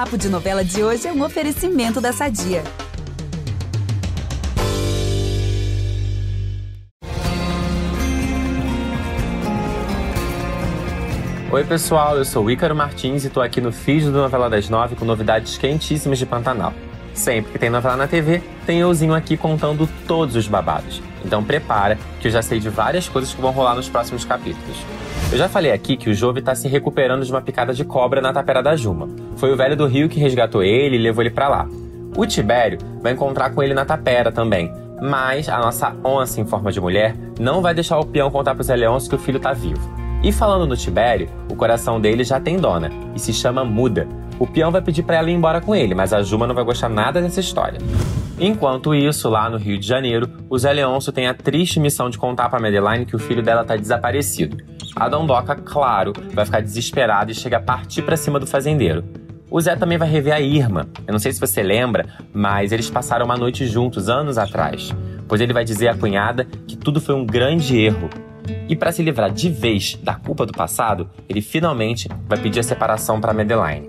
Papo de Novela de hoje é um oferecimento da Sadia. Oi, pessoal, eu sou Ícaro Martins e estou aqui no Feed do Novela das Nove com novidades quentíssimas de Pantanal. Sempre que tem novela na TV, tem euzinho aqui contando todos os babados. Então prepara, que eu já sei de várias coisas que vão rolar nos próximos capítulos. Eu já falei aqui que o Jove está se recuperando de uma picada de cobra na tapera da Juma. Foi o velho do Rio que resgatou ele e levou ele para lá. O Tibério vai encontrar com ele na tapera também, mas a nossa onça em forma de mulher não vai deixar o peão contar pro Zé Leôncio que o filho tá vivo. E falando no Tibério, o coração dele já tem dona e se chama Muda. O peão vai pedir para ela ir embora com ele, mas a Juma não vai gostar nada dessa história. Enquanto isso, lá no Rio de Janeiro, o Zé Leôncio tem a triste missão de contar para Madeline que o filho dela tá desaparecido. A Dondoca, claro, vai ficar desesperada e chega a partir para cima do fazendeiro. O Zé também vai rever a Irma. Eu não sei se você lembra, mas eles passaram uma noite juntos anos atrás. Pois ele vai dizer à cunhada que tudo foi um grande erro e para se livrar de vez da culpa do passado, ele finalmente vai pedir a separação para Madeline.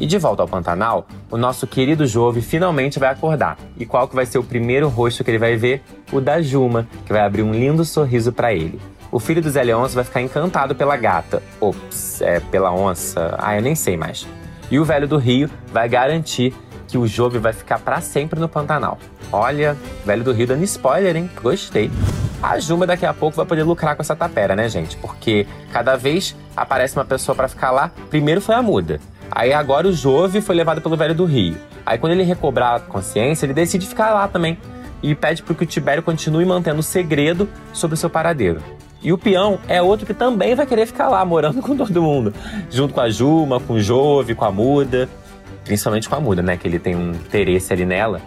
E de volta ao Pantanal, o nosso querido Jove finalmente vai acordar. E qual que vai ser o primeiro rosto que ele vai ver? O da Juma, que vai abrir um lindo sorriso para ele. O filho do Zé Leôncio vai ficar encantado pela gata. Ops, é pela onça. Ah, eu nem sei mais. E o velho do Rio vai garantir que o Jove vai ficar para sempre no Pantanal. Olha, velho do Rio dando spoiler, hein? Gostei. A Juma daqui a pouco vai poder lucrar com essa tapera, né, gente? Porque cada vez aparece uma pessoa para ficar lá. Primeiro foi a muda. Aí agora o Jove foi levado pelo velho do Rio. Aí quando ele recobrar a consciência, ele decide ficar lá também. E pede para que o Tibério continue mantendo o segredo sobre o seu paradeiro. E o peão é outro que também vai querer ficar lá, morando com todo mundo. Junto com a Juma, com o Jove, com a Muda. Principalmente com a Muda, né? Que ele tem um interesse ali nela.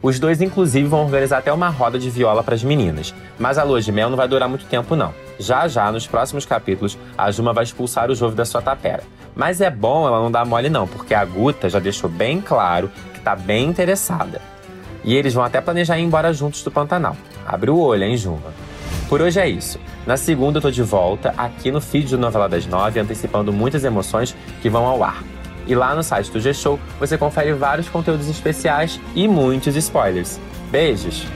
Os dois, inclusive, vão organizar até uma roda de viola para as meninas. Mas a lua de mel não vai durar muito tempo, não. Já já, nos próximos capítulos, a Juma vai expulsar o Jove da sua tapera. Mas é bom ela não dar mole, não, porque a Guta já deixou bem claro que tá bem interessada. E eles vão até planejar ir embora juntos do Pantanal. Abre o olho, hein, Juma? Por hoje é isso. Na segunda eu tô de volta aqui no feed do Novela das Nove, antecipando muitas emoções que vão ao ar. E lá no site do G-Show você confere vários conteúdos especiais e muitos spoilers. Beijos!